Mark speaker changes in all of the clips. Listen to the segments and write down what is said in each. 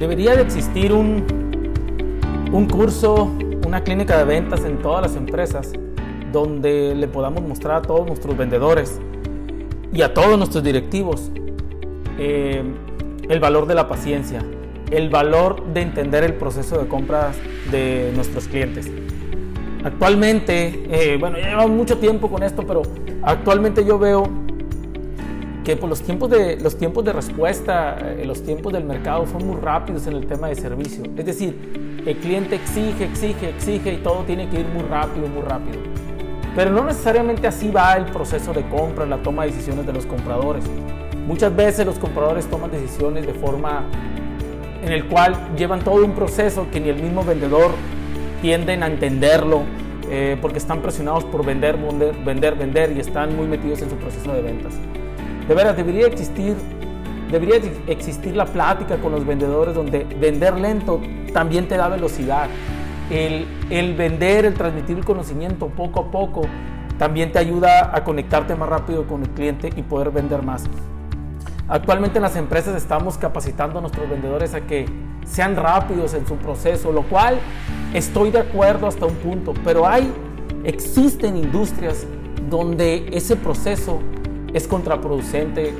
Speaker 1: debería de existir un, un curso, una clínica de ventas en todas las empresas donde le podamos mostrar a todos nuestros vendedores y a todos nuestros directivos eh, el valor de la paciencia, el valor de entender el proceso de compras de nuestros clientes. Actualmente, eh, bueno, llevamos mucho tiempo con esto, pero actualmente yo veo que pues, los, tiempos de, los tiempos de respuesta, eh, los tiempos del mercado son muy rápidos en el tema de servicio. Es decir, el cliente exige, exige, exige y todo tiene que ir muy rápido, muy rápido. Pero no necesariamente así va el proceso de compra, la toma de decisiones de los compradores. Muchas veces los compradores toman decisiones de forma en el cual llevan todo un proceso que ni el mismo vendedor tienden a entenderlo eh, porque están presionados por vender, vender, vender y están muy metidos en su proceso de ventas. De veras, debería existir, debería existir la plática con los vendedores donde vender lento también te da velocidad. El, el vender, el transmitir el conocimiento poco a poco también te ayuda a conectarte más rápido con el cliente y poder vender más. Actualmente en las empresas estamos capacitando a nuestros vendedores a que sean rápidos en su proceso, lo cual estoy de acuerdo hasta un punto, pero hay, existen industrias donde ese proceso es contraproducente,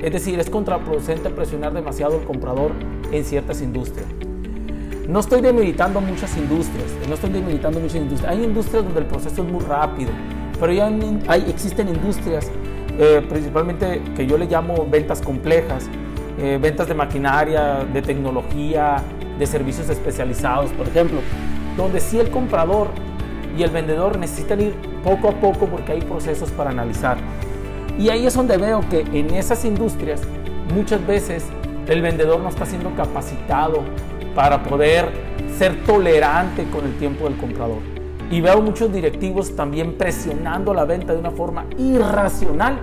Speaker 1: es decir, es contraproducente presionar demasiado al comprador en ciertas industrias. No estoy debilitando muchas industrias, no estoy debilitando muchas industrias. Hay industrias donde el proceso es muy rápido, pero ya hay, existen industrias eh, principalmente que yo le llamo ventas complejas, eh, ventas de maquinaria, de tecnología, de servicios especializados, por ejemplo, donde sí el comprador y el vendedor necesitan ir poco a poco porque hay procesos para analizar. Y ahí es donde veo que en esas industrias muchas veces el vendedor no está siendo capacitado para poder ser tolerante con el tiempo del comprador. Y veo muchos directivos también presionando la venta de una forma irracional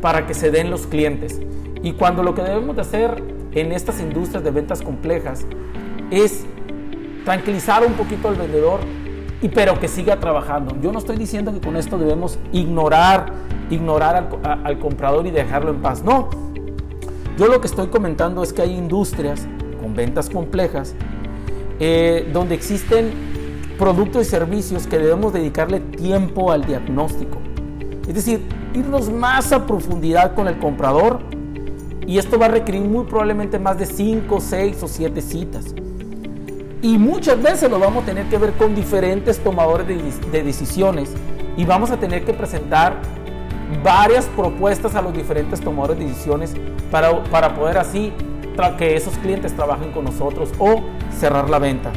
Speaker 1: para que se den los clientes. Y cuando lo que debemos de hacer en estas industrias de ventas complejas es tranquilizar un poquito al vendedor y pero que siga trabajando. Yo no estoy diciendo que con esto debemos ignorar, ignorar al, comprador y dejarlo en paz. No. Yo lo que estoy comentando es que hay industrias con ventas complejas eh, donde existen productos y servicios que debemos dedicarle tiempo al diagnóstico. Es decir, irnos más a profundidad con el comprador y esto va a requerir muy probablemente más de 5, 6 o 7 citas. Y muchas veces lo vamos a tener que ver con diferentes tomadores de, decisiones y vamos a tener que presentar varias propuestas a los diferentes tomadores de decisiones para, para poder así que esos clientes trabajen con nosotros o cerrar la venta.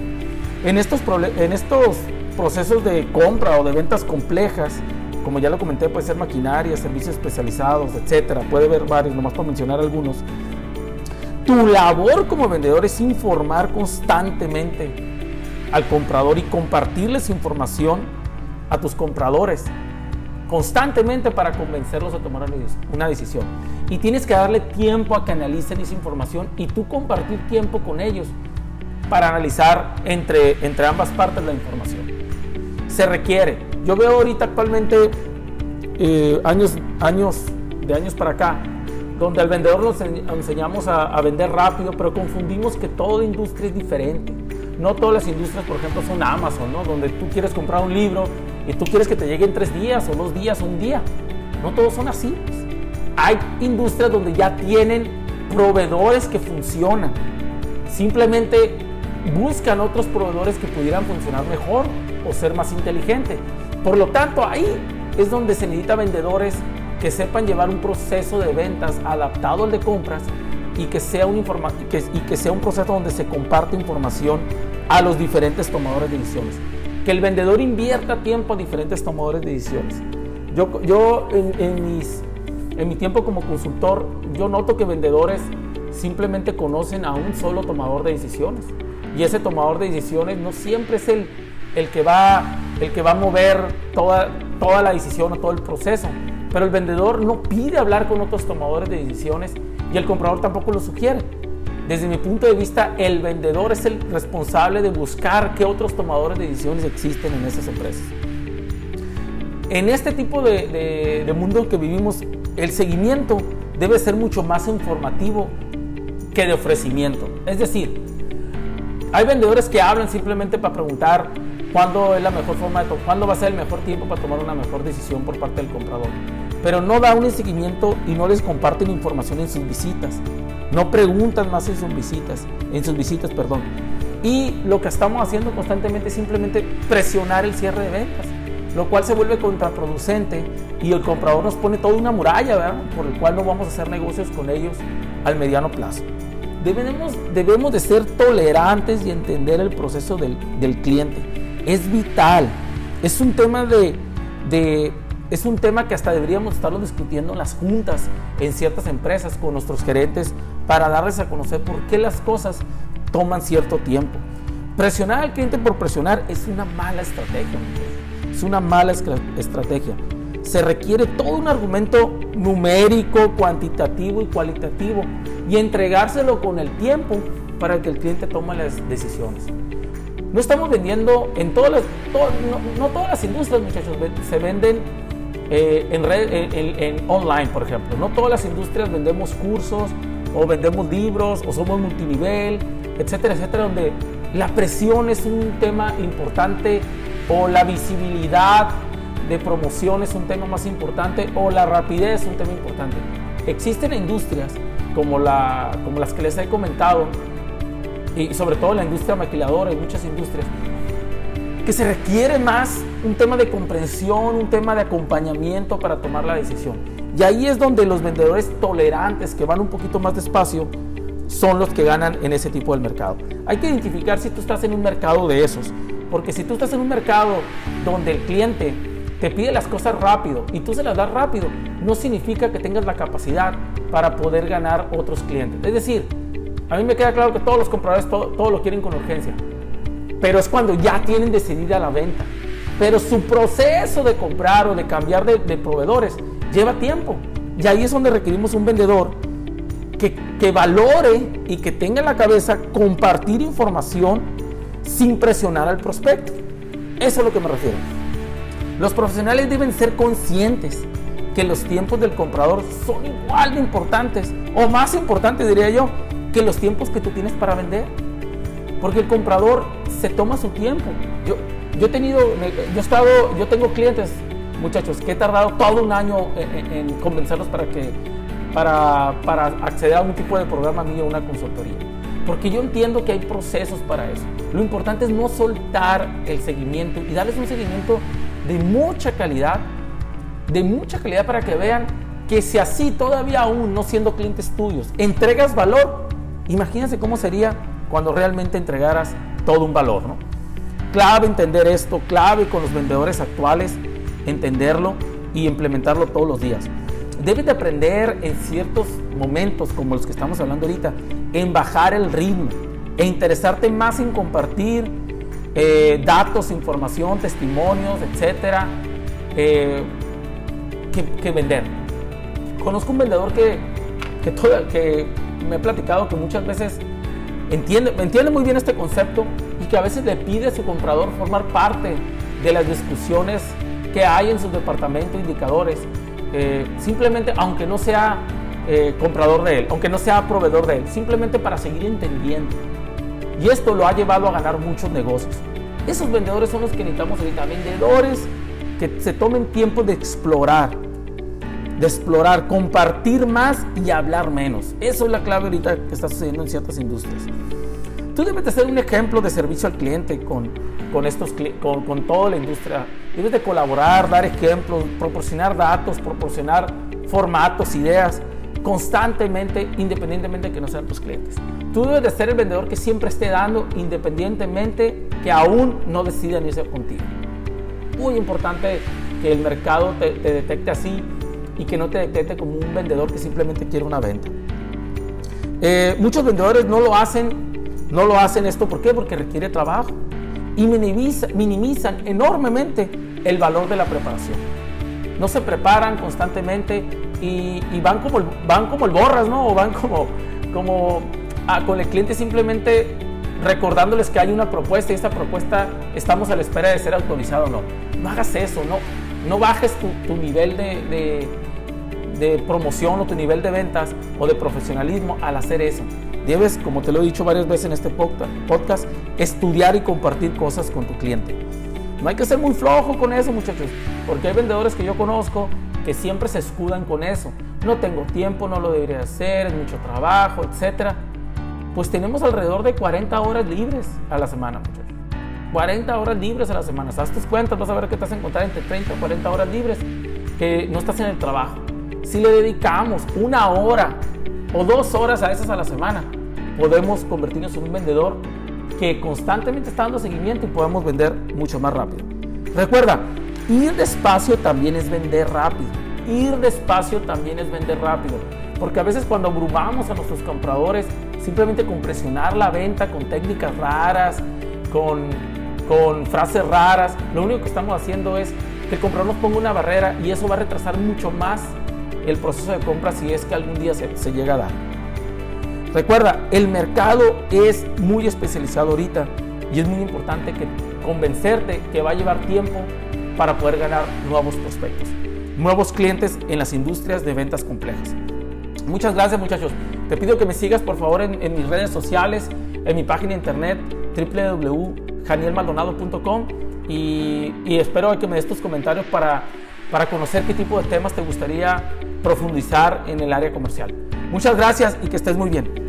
Speaker 1: En estos, en estos procesos de compra o de ventas complejas, como ya lo comenté, puede ser maquinaria, servicios especializados, etcétera, puede haber varios, nomás para mencionar algunos. Tu labor como vendedor es informar constantemente al comprador y compartirles información a tus compradores constantemente para convencerlos a tomar una decisión. Y tienes que darle tiempo a que analicen esa información y tú compartir tiempo con ellos para analizar entre, entre ambas partes la información. Se requiere. Yo veo ahorita actualmente eh, años, años, de años para acá, donde al vendedor nos enseñamos a, vender rápido, pero confundimos que toda industria es diferente. No todas las industrias, por ejemplo, son Amazon, ¿no? donde tú quieres comprar un libro y tú quieres que te llegue en tres días o dos días o un día. No todos son así. Hay industrias donde ya tienen proveedores que funcionan. Simplemente buscan otros proveedores que pudieran funcionar mejor o ser más inteligentes. Por lo tanto, ahí es donde se necesita vendedores que sepan llevar un proceso de ventas adaptado al de compras y que sea un, y que sea un proceso donde se comparte información a los diferentes tomadores de decisiones. Que el vendedor invierta tiempo a diferentes tomadores de decisiones. Yo, yo en, mis, en mi tiempo como consultor, yo noto que vendedores simplemente conocen a un solo tomador de decisiones y ese tomador de decisiones no siempre es el, el, que, va, el que va a mover toda, toda la decisión o todo el proceso. Pero el vendedor no pide hablar con otros tomadores de decisiones y el comprador tampoco lo sugiere. Desde mi punto de vista, el vendedor es el responsable de buscar qué otros tomadores de decisiones existen en esas empresas. En este tipo de, de, de mundo que vivimos, el seguimiento debe ser mucho más informativo que de ofrecimiento. Es decir, hay vendedores que hablan simplemente para preguntar cuándo es la mejor forma de cuándo va a ser el mejor tiempo para tomar una mejor decisión por parte del comprador. Pero no da un seguimiento y no les comparten información en sus visitas. No preguntan más en sus visitas, en sus visitas, perdón. Y lo que estamos haciendo constantemente es simplemente presionar el cierre de ventas, lo cual se vuelve contraproducente y el comprador nos pone toda una muralla, ¿verdad? Por el cual no vamos a hacer negocios con ellos al mediano plazo. Debemos, debemos de ser tolerantes y entender el proceso del, del cliente. Es vital. Es un tema de, es un tema que hasta deberíamos estarlo discutiendo en las juntas, en ciertas empresas, con nuestros gerentes, para darles a conocer por qué las cosas toman cierto tiempo. Presionar al cliente por presionar es una mala estrategia. Es una mala estrategia. Se requiere todo un argumento numérico, cuantitativo y cualitativo y entregárselo con el tiempo para que el cliente tome las decisiones. No estamos vendiendo en todas las, no, todas las industrias, muchachos, se venden eh, en, red, en, online, por ejemplo. No todas las industrias vendemos cursos o vendemos libros o somos multinivel, etcétera, etcétera, donde la presión es un tema importante o la visibilidad de promoción es un tema más importante o la rapidez es un tema importante. Existen industrias como, la, como las que les he comentado y sobre todo la industria maquiladora y muchas industrias que se requiere más un tema de comprensión, un tema de acompañamiento para tomar la decisión. Y ahí es donde los vendedores tolerantes que van un poquito más despacio son los que ganan en ese tipo de mercado. Hay que identificar si tú estás en un mercado de esos, porque si tú estás en un mercado donde el cliente te pide las cosas rápido y tú se las das rápido, no significa que tengas la capacidad para poder ganar otros clientes. Es decir, a mí me queda claro que todos los compradores todo, lo quieren con urgencia, pero es cuando ya tienen decidida la venta. Pero su proceso de comprar o de cambiar de, proveedores lleva tiempo. Y ahí es donde requerimos un vendedor que, valore y que tenga en la cabeza compartir información sin presionar al prospecto. Eso es lo que me refiero. Los profesionales deben ser conscientes que los tiempos del comprador son igual de importantes o más importantes, diría yo, los tiempos que tú tienes para vender. Porque el comprador se toma su tiempo. Yo, yo he tenido, yo he estado, yo tengo clientes, muchachos, que he tardado todo un año en convencerlos para que para, para acceder a un tipo de programa mío, una consultoría. Porque yo entiendo que hay procesos para eso. Lo importante es no soltar el seguimiento y darles un seguimiento de mucha calidad, de mucha calidad para que vean que si así todavía aún no siendo clientes tuyos entregas valor, imagínense cómo sería cuando realmente entregaras todo un valor, ¿no? Clave entender esto, clave con los vendedores actuales entenderlo y implementarlo todos los días debes de aprender en ciertos momentos, como los que estamos hablando ahorita, en bajar el ritmo, e interesarte más en compartir eh, datos, información, testimonios, etcétera, eh, que, vender. Conozco un vendedor que, que, que me ha platicado que muchas veces entiende, entiende muy bien este concepto y que a veces le pide a su comprador formar parte de las discusiones que hay en su departamento indicadores eh, simplemente, aunque no sea eh, comprador de él, aunque no sea proveedor de él, simplemente para seguir entendiendo. Y esto lo ha llevado a ganar muchos negocios. Esos vendedores son los que necesitamos ahorita, vendedores que se tomen tiempo de explorar, de explorar, compartir más y hablar menos. Eso es la clave ahorita que está sucediendo en ciertas industrias. Tú debes de ser un ejemplo de servicio al cliente con, con, estos, con, con toda la industria. Debes de colaborar, dar ejemplos, proporcionar datos, proporcionar formatos, ideas constantemente, independientemente de que no sean tus clientes. Tú debes de ser el vendedor que siempre esté dando, independientemente que aún no decidan irse contigo. Muy importante que el mercado te, detecte así y que no te detecte como un vendedor que simplemente quiere una venta. Eh, muchos vendedores no lo hacen, no lo hacen esto, ¿por qué? Porque requiere trabajo y minimizan enormemente el valor de la preparación. No se preparan constantemente y, van, como el, van como el borras, ¿no? O van como, como con el cliente simplemente recordándoles que hay una propuesta y esta propuesta estamos a la espera de ser autorizado o no. No hagas eso, no, no bajes tu, nivel de, de, promoción o tu nivel de ventas o de profesionalismo al hacer eso. Debes, como te lo he dicho varias veces en este podcast, estudiar y compartir cosas con tu cliente. No hay que ser muy flojo con eso, muchachos, porque hay vendedores que yo conozco que siempre se escudan con eso. No tengo tiempo, no lo debería hacer, es mucho trabajo, etc. Pues tenemos alrededor de 40 horas libres a la semana, muchachos. 40 horas libres a la semana. Haz tus cuentas, vas a ver que te vas a encontrar entre 30 o 40 horas libres que no estás en el trabajo. Si le dedicamos una hora o dos horas a esas a la semana, podemos convertirnos en un vendedor que constantemente está dando seguimiento y podemos vender mucho más rápido. Recuerda, ir despacio también es vender rápido. Ir despacio también es vender rápido. Porque a veces cuando abrumamos a nuestros compradores, simplemente con presionar la venta con técnicas raras, con, con frases raras, lo único que estamos haciendo es que el comprador nos ponga una barrera y eso va a retrasar mucho más el proceso de compra si es que algún día se, llega a dar. Recuerda, el mercado es muy especializado ahorita y es muy importante que convencerte que va a llevar tiempo para poder ganar nuevos prospectos, nuevos clientes en las industrias de ventas complejas. Muchas gracias muchachos. Te pido que me sigas por favor en, mis redes sociales, en mi página internet www.janielmaldonado.com y, y, espero que me des tus comentarios para, para conocer qué tipo de temas te gustaría profundizar en el área comercial. Muchas gracias y que estés muy bien.